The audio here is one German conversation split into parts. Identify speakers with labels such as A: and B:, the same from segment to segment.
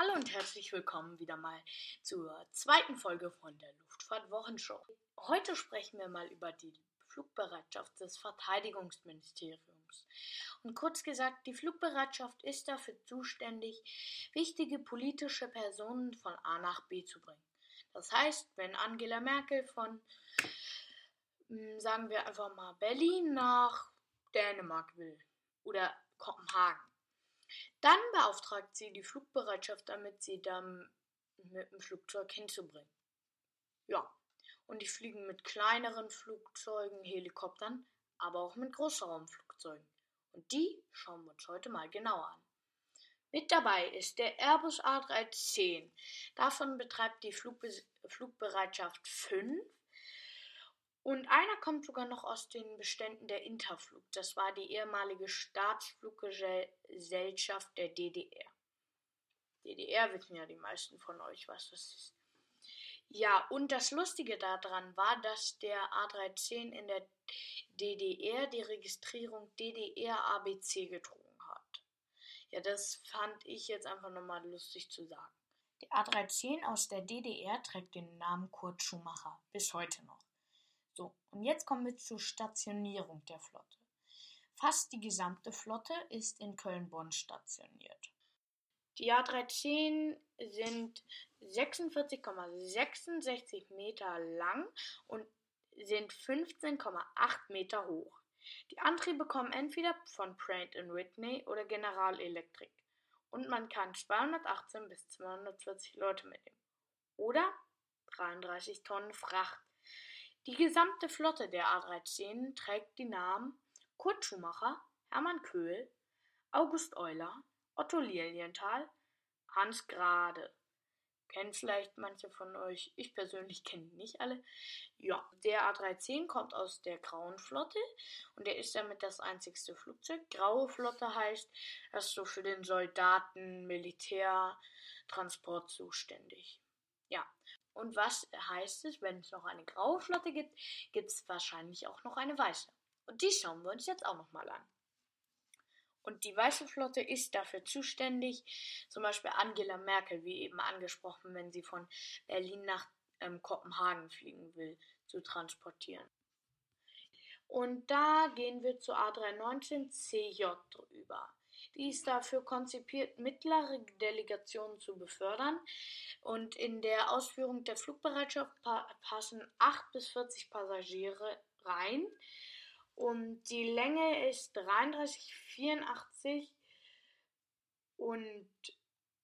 A: Hallo und herzlich willkommen wieder mal zur zweiten Folge von der Luftfahrtwochenshow. Heute sprechen wir mal über die Flugbereitschaft des Verteidigungsministeriums. Und kurz gesagt, die Flugbereitschaft ist dafür zuständig, wichtige politische Personen von A nach B zu bringen. Das heißt, wenn Angela Merkel von, hm, sagen wir einfach mal, Berlin nach Dänemark will oder Kopenhagen, dann beauftragt sie die Flugbereitschaft damit, sie dann mit dem Flugzeug hinzubringen. Ja, und die fliegen mit kleineren Flugzeugen, Helikoptern, aber auch mit Großraumflugzeugen. Und die schauen wir uns heute mal genauer an. Mit dabei ist der Airbus A310. Davon betreibt die Flugbe Flugbereitschaft 5 und einer kommt sogar noch aus den Beständen der Interflug. Das war die ehemalige Staatsfluggesellschaft der DDR. DDR wissen ja die meisten von euch, was das ist. Ja, und das Lustige daran war, dass der A310 in der DDR die Registrierung DDR ABC getrunken hat. Ja, das fand ich jetzt einfach nochmal lustig zu sagen. Der A310 aus der DDR trägt den Namen Kurt Schumacher, bis heute noch. So, und jetzt kommen wir zur Stationierung der Flotte. Fast die gesamte Flotte ist in Köln-Bonn stationiert. Die A310 sind 46,66 Meter lang und sind 15,8 Meter hoch. Die Antriebe kommen entweder von Pratt Whitney oder General Electric und man kann 218 bis 240 Leute mitnehmen oder 33 Tonnen Fracht. Die gesamte Flotte der A13 trägt die Namen Kurt Schumacher, Hermann Köhl, August Euler, Otto Lilienthal, Hans Grade. Kennen vielleicht manche von euch. Ich persönlich kenne nicht alle. Ja, der A310 kommt aus der Grauen Flotte und der ist damit das einzigste Flugzeug. Graue Flotte heißt, er ist so für den Soldaten, Militärtransport zuständig. Ja, und was heißt es, wenn es noch eine graue Flotte gibt, gibt es wahrscheinlich auch noch eine weiße. Und die schauen wir uns jetzt auch nochmal an. Und die weiße Flotte ist dafür zuständig, zum Beispiel Angela Merkel, wie eben angesprochen, wenn sie von Berlin nach ähm, Kopenhagen fliegen will, zu transportieren. Und da gehen wir zu A319CJ über. Die ist dafür konzipiert, mittlere Delegationen zu befördern. Und in der Ausführung der Flugbereitschaft passen 8 bis 40 Passagiere rein. Und die Länge ist 33,84 und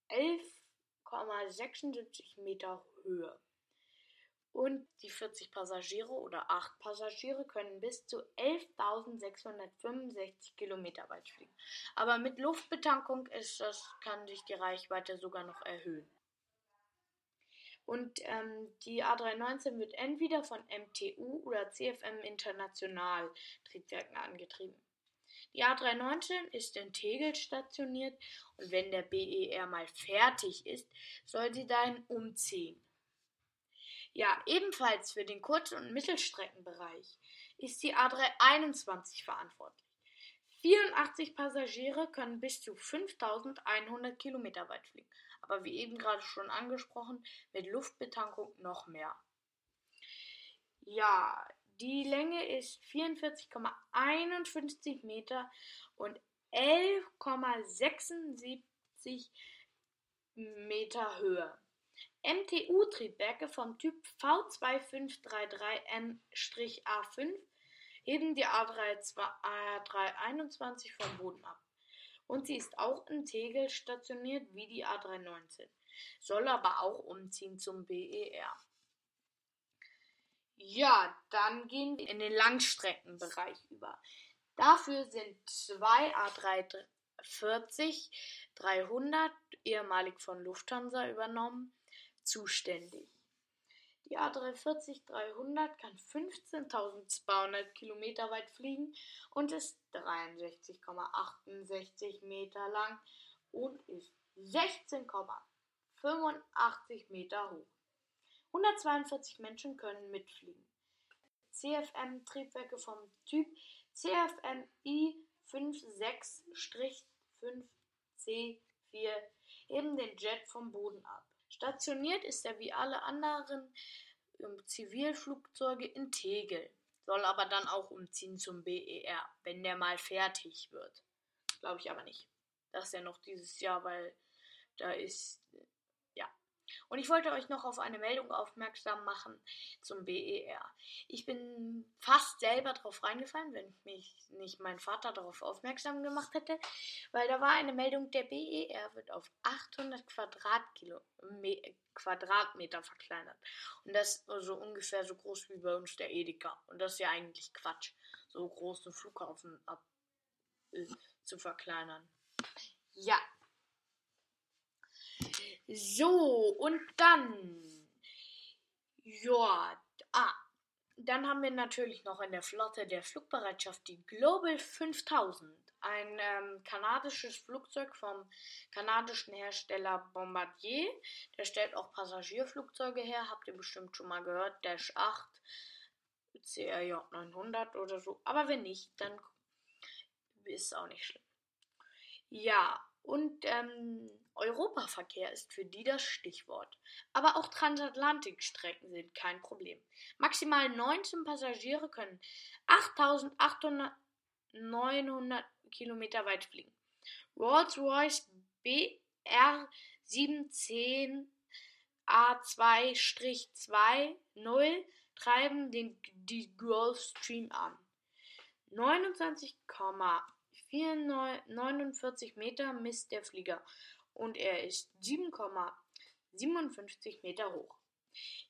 A: 11,76 Meter Höhe. Und die 40 Passagiere oder 8 Passagiere können bis zu 11.665 Kilometer weit fliegen. Aber mit Luftbetankung ist das, kann sich die Reichweite sogar noch erhöhen. Und ähm, die A319 wird entweder von MTU oder CFM International Triebwerken angetrieben. Die A319 ist in Tegel stationiert und wenn der BER mal fertig ist, soll sie dahin umziehen. Ja, ebenfalls für den Kurz- und Mittelstreckenbereich ist die A321 verantwortlich. 84 Passagiere können bis zu 5100 Kilometer weit fliegen, aber wie eben gerade schon angesprochen, mit Luftbetankung noch mehr. Ja, die Länge ist 44,51 Meter und 11,76 Meter Höhe. MTU-Triebwerke vom Typ V2533N-A5 heben die A321 vom Boden ab. Und sie ist auch in Tegel stationiert wie die A319, soll aber auch umziehen zum BER. Ja, dann gehen wir in den Langstreckenbereich über. Dafür sind zwei A340 300, ehemalig von Lufthansa übernommen, zuständig. Die A340-300 kann 15.200 Kilometer weit fliegen und ist 63,68 Meter lang und ist 16,85 Meter hoch. 142 Menschen können mitfliegen. CFM-Triebwerke vom Typ CFMI 56-5C4 heben den Jet vom Boden ab. Stationiert ist er wie alle anderen Zivilflugzeuge in Tegel, soll aber dann auch umziehen zum BER, wenn der mal fertig wird. Glaube ich aber nicht. Das ist ja noch dieses Jahr, weil da ist und ich wollte euch noch auf eine Meldung aufmerksam machen zum BER. Ich bin fast selber drauf reingefallen, wenn mich nicht mein Vater darauf aufmerksam gemacht hätte, weil da war eine Meldung, der BER wird auf 800 Quadratkilo, Quadratmeter verkleinert. Und das ist so ungefähr so groß wie bei uns der Edeka. Und das ist ja eigentlich Quatsch, so großen Flughafen ab, äh, zu verkleinern. Ja, so, und dann. Ja, ah. Dann haben wir natürlich noch in der Flotte der Flugbereitschaft die Global 5000. Ein ähm, kanadisches Flugzeug vom kanadischen Hersteller Bombardier. Der stellt auch Passagierflugzeuge her. Habt ihr bestimmt schon mal gehört. Dash 8, CRJ 900 oder so. Aber wenn nicht, dann ist es auch nicht schlimm. Ja, und ähm, Europaverkehr ist für die das Stichwort. Aber auch Transatlantikstrecken sind kein Problem. Maximal 19 Passagiere können 8800 Kilometer weit fliegen. Rolls-Royce BR710 A2-20 treiben den, die Gulfstream an. 29,49 Meter misst der Flieger und er ist 7,57 Meter hoch.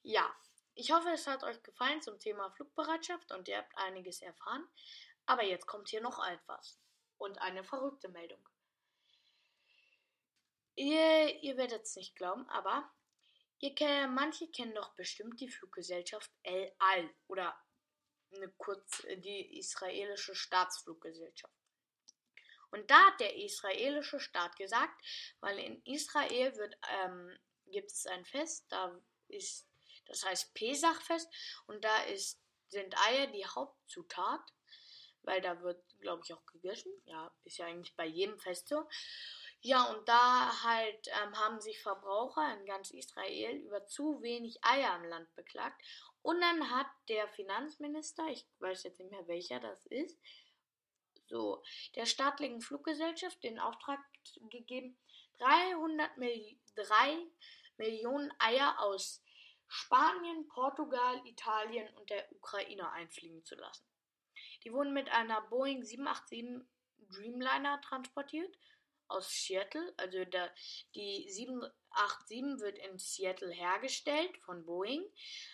A: Ja, ich hoffe, es hat euch gefallen zum Thema Flugbereitschaft und ihr habt einiges erfahren. Aber jetzt kommt hier noch etwas und eine verrückte Meldung. Ihr, ihr werdet es nicht glauben, aber ihr manche kennen doch bestimmt die Fluggesellschaft El Al oder eine kurz die israelische Staatsfluggesellschaft. Und da hat der israelische Staat gesagt, weil in Israel wird, ähm, gibt es ein Fest, da ist, das heißt Pesachfest, und da ist, sind Eier die Hauptzutat, weil da wird, glaube ich, auch gegessen. Ja, ist ja eigentlich bei jedem Fest so. Ja, und da halt ähm, haben sich Verbraucher in ganz Israel über zu wenig Eier im Land beklagt. Und dann hat der Finanzminister, ich weiß jetzt nicht mehr welcher das ist, so der staatlichen Fluggesellschaft den Auftrag gegeben, 300 Mil 3 Millionen Eier aus Spanien, Portugal, Italien und der Ukraine einfliegen zu lassen. Die wurden mit einer Boeing 787 Dreamliner transportiert aus Seattle. Also der, die 787 wird in Seattle hergestellt von Boeing,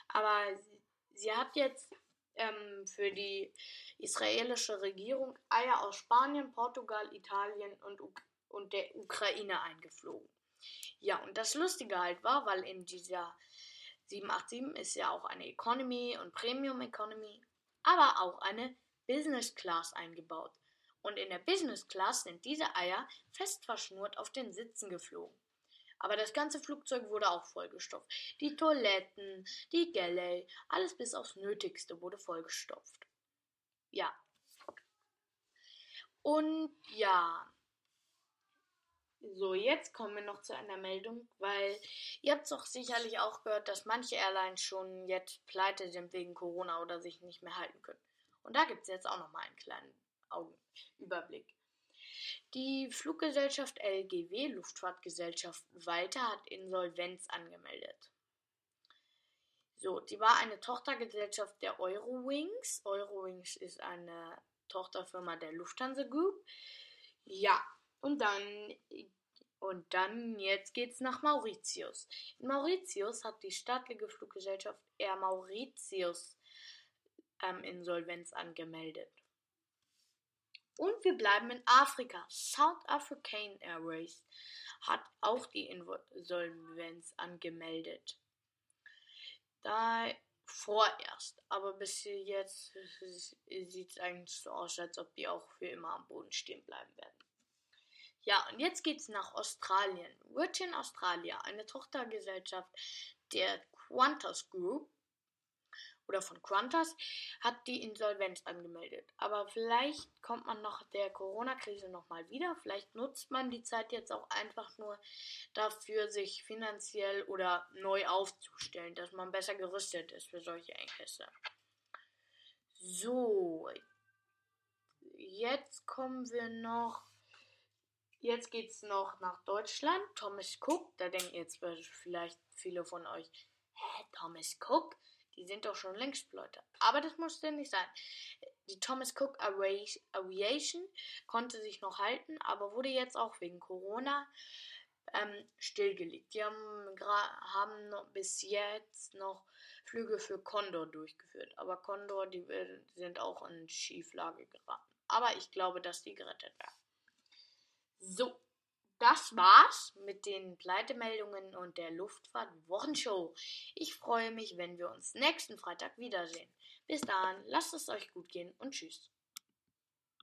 A: aber sie, sie hat jetzt ähm, für die israelische Regierung Eier aus Spanien, Portugal, Italien und, und der Ukraine eingeflogen. Ja, und das Lustige halt war, weil in dieser 787 ist ja auch eine Economy und Premium Economy, aber auch eine Business Class eingebaut. Und in der Business Class sind diese Eier fest verschnurrt auf den Sitzen geflogen. Aber das ganze Flugzeug wurde auch vollgestopft. Die Toiletten, die Galley, alles bis aufs Nötigste wurde vollgestopft. Ja. Und ja. So, jetzt kommen wir noch zu einer Meldung, weil ihr habt es doch sicherlich auch gehört, dass manche Airlines schon jetzt pleite sind wegen Corona oder sich nicht mehr halten können. Und da gibt es jetzt auch noch mal einen kleinen Augenüberblick. Die Fluggesellschaft LGW Luftfahrtgesellschaft Walter hat Insolvenz angemeldet. So, sie war eine Tochtergesellschaft der Eurowings. Eurowings ist eine Tochterfirma der Lufthansa Group. Ja, und dann und dann jetzt geht's nach Mauritius. In Mauritius hat die staatliche Fluggesellschaft Air Mauritius ähm, Insolvenz angemeldet. Und wir bleiben in Afrika. South African Airways hat auch die Insolvenz angemeldet. Da vorerst. Aber bis jetzt sieht es eigentlich so aus, als ob die auch für immer am Boden stehen bleiben werden. Ja, und jetzt geht's nach Australien. Virgin Australia, eine Tochtergesellschaft der Qantas Group oder von Qantas hat die Insolvenz angemeldet. Aber vielleicht kommt man nach der Corona-Krise nochmal wieder. Vielleicht nutzt man die Zeit jetzt auch einfach nur dafür, sich finanziell oder neu aufzustellen, dass man besser gerüstet ist für solche Engpässe. So, jetzt kommen wir noch. Jetzt geht's noch nach Deutschland. Thomas Cook, da denken jetzt vielleicht viele von euch, hä, Thomas Cook? Die sind doch schon längst pleite. Aber das musste nicht sein. Die Thomas Cook Aviation konnte sich noch halten, aber wurde jetzt auch wegen Corona ähm, stillgelegt. Die haben, haben noch bis jetzt noch Flüge für Condor durchgeführt. Aber Condor, die sind auch in Schieflage geraten. Aber ich glaube, dass die gerettet werden. So, das war's mit den Pleitemeldungen und der Luftfahrt-Wochenshow. Ich freue mich, wenn wir uns nächsten Freitag wiedersehen. Bis dahin, lasst es euch gut gehen und tschüss.